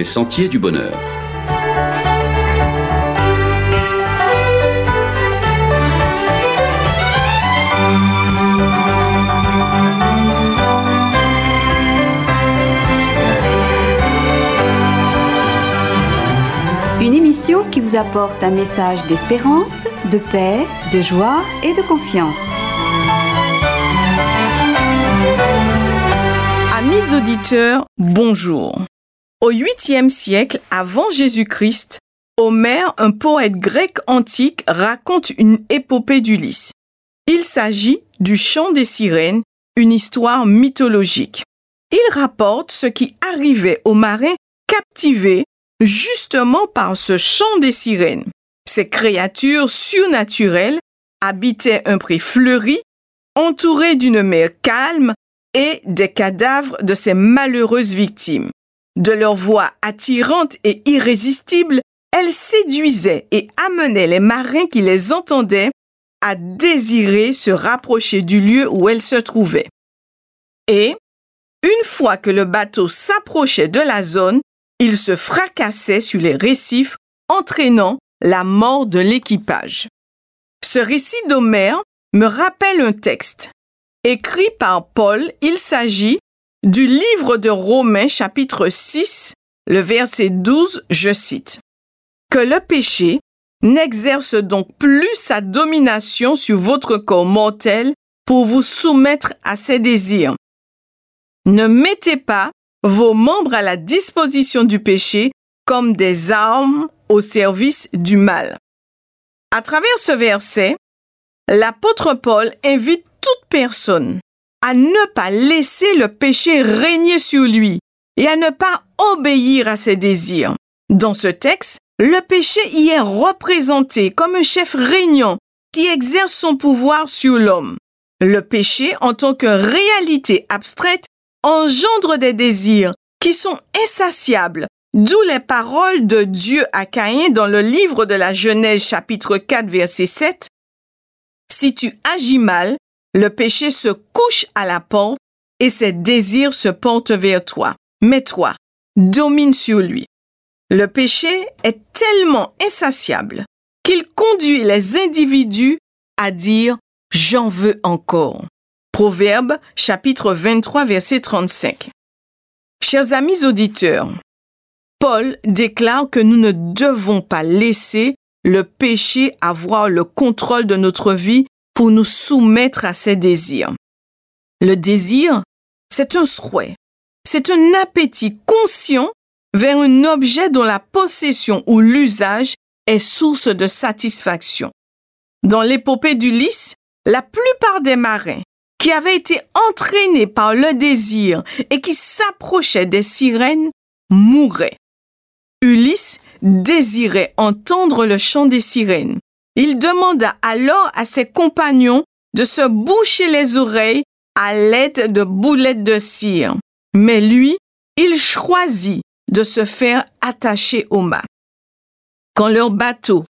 les sentiers du bonheur. Une émission qui vous apporte un message d'espérance, de paix, de joie et de confiance. Amis auditeurs, bonjour. Au 8e siècle avant Jésus-Christ, Homère, un poète grec antique, raconte une épopée d'Ulysse. Il s'agit du chant des sirènes, une histoire mythologique. Il rapporte ce qui arrivait aux marins captivés justement par ce chant des sirènes. Ces créatures surnaturelles habitaient un pré fleuri, entouré d'une mer calme et des cadavres de ces malheureuses victimes. De leur voix attirante et irrésistible, elles séduisaient et amenaient les marins qui les entendaient à désirer se rapprocher du lieu où elles se trouvaient. Et, une fois que le bateau s'approchait de la zone, il se fracassait sur les récifs, entraînant la mort de l'équipage. Ce récit d'Homère me rappelle un texte. Écrit par Paul, il s'agit du livre de Romains chapitre 6, le verset 12, je cite. Que le péché n'exerce donc plus sa domination sur votre corps mortel pour vous soumettre à ses désirs. Ne mettez pas vos membres à la disposition du péché comme des armes au service du mal. À travers ce verset, l'apôtre Paul invite toute personne à ne pas laisser le péché régner sur lui et à ne pas obéir à ses désirs. Dans ce texte, le péché y est représenté comme un chef régnant qui exerce son pouvoir sur l'homme. Le péché, en tant que réalité abstraite, engendre des désirs qui sont insatiables, d'où les paroles de Dieu à Caïn dans le livre de la Genèse chapitre 4 verset 7. Si tu agis mal, le péché se couche à la porte et ses désirs se portent vers toi. Mais toi, domine sur lui. Le péché est tellement insatiable qu'il conduit les individus à dire J'en veux encore. Proverbe chapitre 23 verset 35. Chers amis auditeurs, Paul déclare que nous ne devons pas laisser le péché avoir le contrôle de notre vie nous soumettre à ses désirs. Le désir, c'est un souhait, c'est un appétit conscient vers un objet dont la possession ou l'usage est source de satisfaction. Dans l'épopée d'Ulysse, la plupart des marins qui avaient été entraînés par le désir et qui s'approchaient des sirènes mouraient. Ulysse désirait entendre le chant des sirènes. Il demanda alors à ses compagnons de se boucher les oreilles à l'aide de boulettes de cire. Mais lui, il choisit de se faire attacher au mât. Quand leur bateau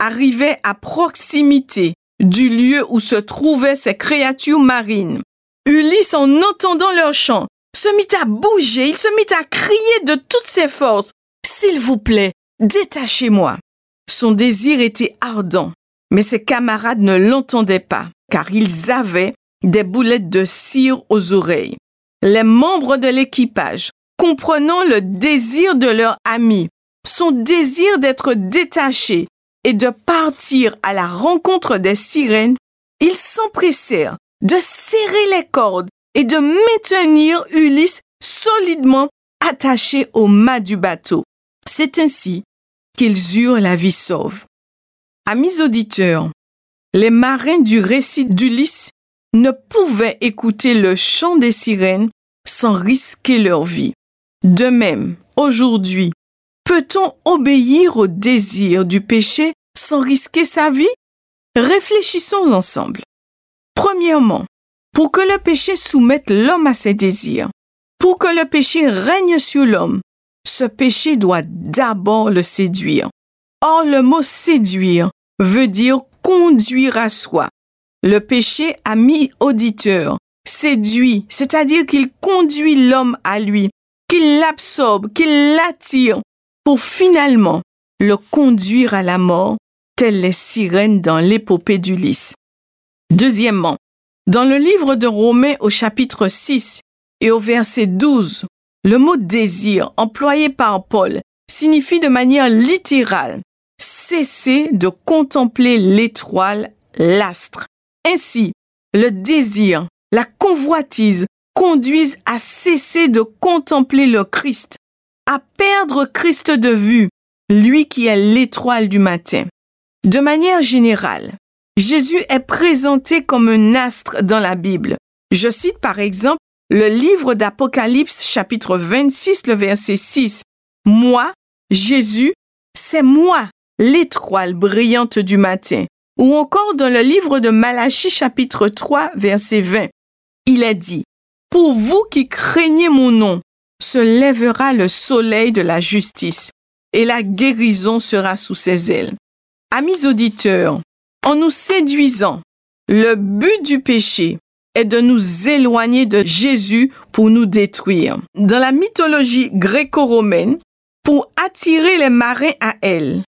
arrivait à proximité du lieu où se trouvaient ces créatures marines, Ulysse, en entendant leur chant, se mit à bouger, il se mit à crier de toutes ses forces. S'il vous plaît, détachez-moi. Son désir était ardent, mais ses camarades ne l'entendaient pas, car ils avaient des boulettes de cire aux oreilles. Les membres de l'équipage, comprenant le désir de leur ami, son désir d'être détaché et de partir à la rencontre des sirènes, ils s'empressèrent de serrer les cordes et de maintenir Ulysse solidement attaché au mât du bateau. C'est ainsi qu'ils eurent la vie sauve. Amis auditeurs, les marins du récit d'Ulysse ne pouvaient écouter le chant des sirènes sans risquer leur vie. De même, aujourd'hui, peut-on obéir au désir du péché sans risquer sa vie? Réfléchissons ensemble. Premièrement, pour que le péché soumette l'homme à ses désirs, pour que le péché règne sur l'homme, ce péché doit d'abord le séduire. Or, le mot séduire veut dire conduire à soi. Le péché, ami auditeur, séduit, c'est-à-dire qu'il conduit l'homme à lui, qui l'absorbe, qui l'attire pour finalement le conduire à la mort, telles les sirènes dans l'épopée d'Ulysse. Deuxièmement, dans le livre de Romains au chapitre 6 et au verset 12, le mot désir employé par Paul signifie de manière littérale cesser de contempler l'étoile, l'astre. Ainsi, le désir, la convoitise conduisent à cesser de contempler le Christ, à perdre Christ de vue, lui qui est l'étoile du matin. De manière générale, Jésus est présenté comme un astre dans la Bible. Je cite par exemple le livre d'Apocalypse chapitre 26, le verset 6. Moi, Jésus, c'est moi, l'étoile brillante du matin. Ou encore dans le livre de Malachie chapitre 3, verset 20. Il est dit, Pour vous qui craignez mon nom, se lèvera le soleil de la justice, et la guérison sera sous ses ailes. Amis auditeurs, en nous séduisant, le but du péché est de nous éloigner de Jésus pour nous détruire. Dans la mythologie gréco-romaine, pour attirer les marins à elle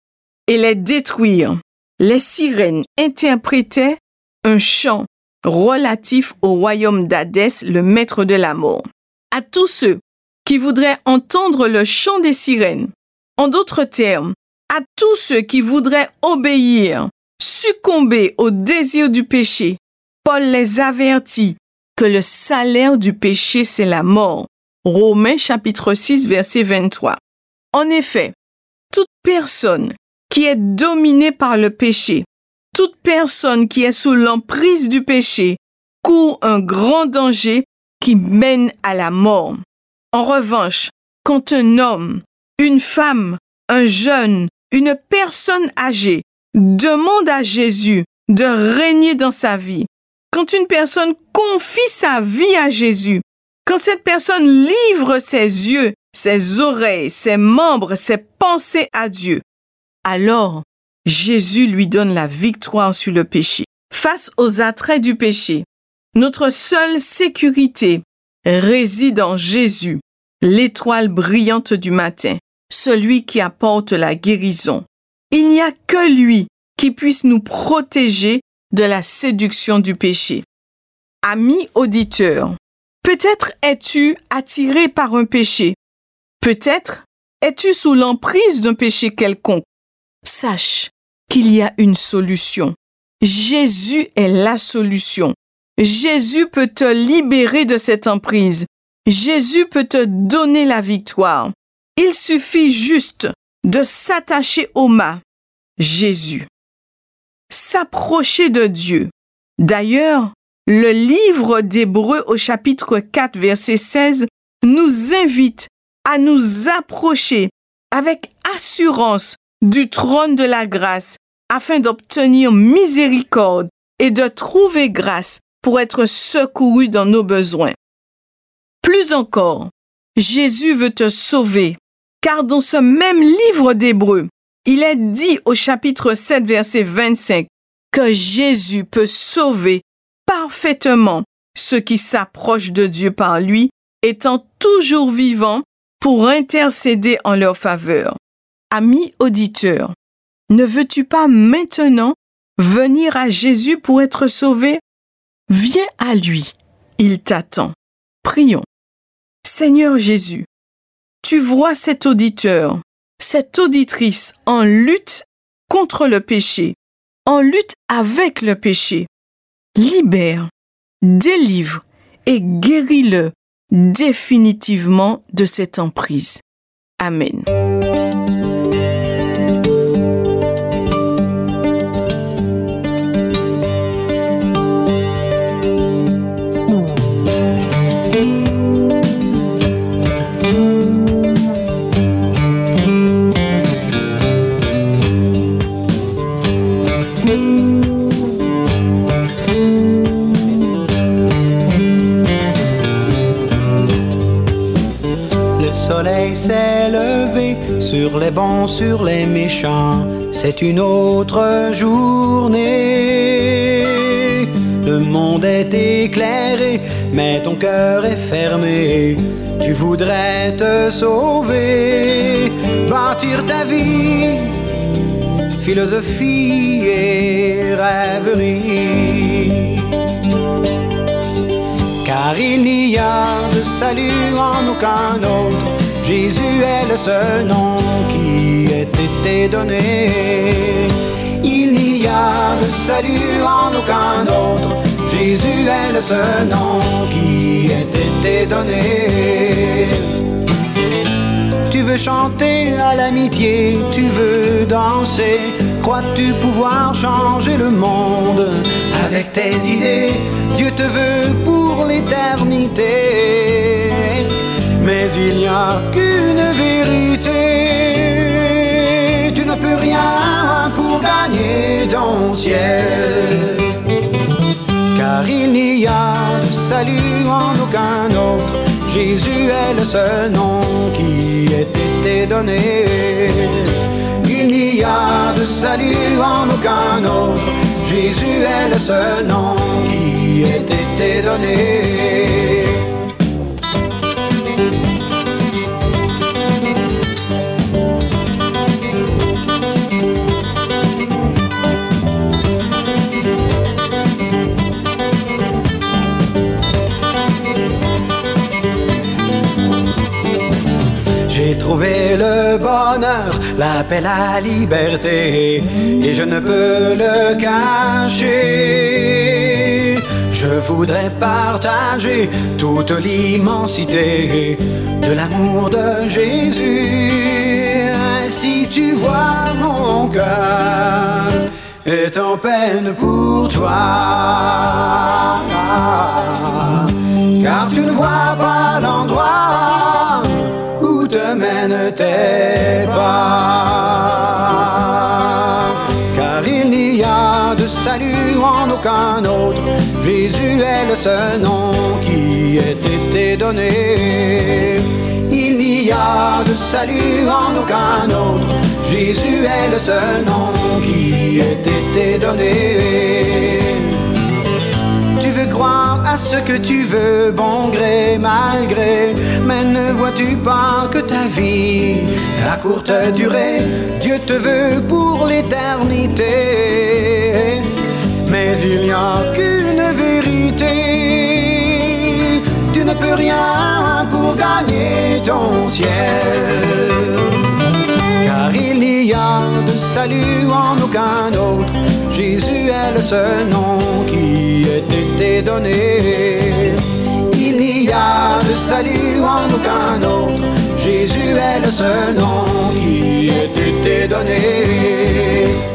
et les détruire, les sirènes interprétaient un chant relatif au royaume d'Hadès, le maître de la mort. À tous ceux qui voudraient entendre le chant des sirènes, en d'autres termes, à tous ceux qui voudraient obéir, succomber au désir du péché, Paul les avertit que le salaire du péché, c'est la mort. Romains chapitre 6 verset 23. En effet, toute personne qui est dominée par le péché, toute personne qui est sous l'emprise du péché, court un grand danger qui mène à la mort. En revanche, quand un homme, une femme, un jeune, une personne âgée demande à Jésus de régner dans sa vie, quand une personne confie sa vie à Jésus, quand cette personne livre ses yeux, ses oreilles, ses membres, ses pensées à Dieu, alors Jésus lui donne la victoire sur le péché. Face aux attraits du péché, notre seule sécurité réside en Jésus, l'étoile brillante du matin, celui qui apporte la guérison. Il n'y a que lui qui puisse nous protéger de la séduction du péché. Ami auditeur, peut-être es-tu attiré par un péché. Peut-être es-tu sous l'emprise d'un péché quelconque. Sache qu'il y a une solution. Jésus est la solution. Jésus peut te libérer de cette emprise. Jésus peut te donner la victoire. Il suffit juste de s'attacher au mât. Jésus. S'approcher de Dieu. D'ailleurs, le livre d'Hébreu au chapitre 4 verset 16 nous invite à nous approcher avec assurance du trône de la grâce afin d'obtenir miséricorde et de trouver grâce pour être secouru dans nos besoins. Plus encore, Jésus veut te sauver, car dans ce même livre d'Hébreu, il est dit au chapitre 7, verset 25, que Jésus peut sauver parfaitement ceux qui s'approchent de Dieu par lui, étant toujours vivants pour intercéder en leur faveur. Ami auditeur, ne veux-tu pas maintenant venir à Jésus pour être sauvé? Viens à lui, il t'attend. Prions. Seigneur Jésus, tu vois cet auditeur, cette auditrice en lutte contre le péché, en lutte avec le péché. Libère, délivre et guéris-le définitivement de cette emprise. Amen. Sur les bons, sur les méchants, c'est une autre journée. Le monde est éclairé, mais ton cœur est fermé. tu voudrais te sauver, bâtir ta vie, philosophie et rêverie. Car il n'y a de salut en aucun autre, Jésus est le seul nom qui ait été donné. Il n'y a de salut en aucun autre, Jésus est le seul nom qui ait été donné. Tu veux chanter à l'amitié, tu veux danser, crois-tu pouvoir changer le monde avec tes idées? Dieu te veut pour l'éternité, mais il n'y a qu'une vérité. Tu ne peux rien pour gagner ton ciel car il n'y a de salut en aucun autre. Jésus est le seul nom qui ait été donné. Il n'y a de salut en aucun autre. Jésus est le seul nom qui ait été donné. Trouvé le bonheur, l'appel à liberté, et je ne peux le cacher. Je voudrais partager toute l'immensité de l'amour de Jésus. Si tu vois mon cœur est en peine pour toi, car tu ne vois pas l'endroit te mènent tes pas. Car il n'y a de salut en aucun autre, Jésus est le seul nom qui ait été donné. Il n'y a de salut en aucun autre, Jésus est le seul nom qui ait été donné. Veux croire à ce que tu veux, bon gré, mal gré, mais ne vois-tu pas que ta vie a courte durée Dieu te veut pour l'éternité, mais il n'y a qu'une vérité. Tu ne peux rien pour gagner ton ciel car il n'y a de salut en aucun autre. Jésus est le seul nom qui ait été donné. Il n'y a de salut en aucun autre. Jésus est le seul nom qui ait été donné.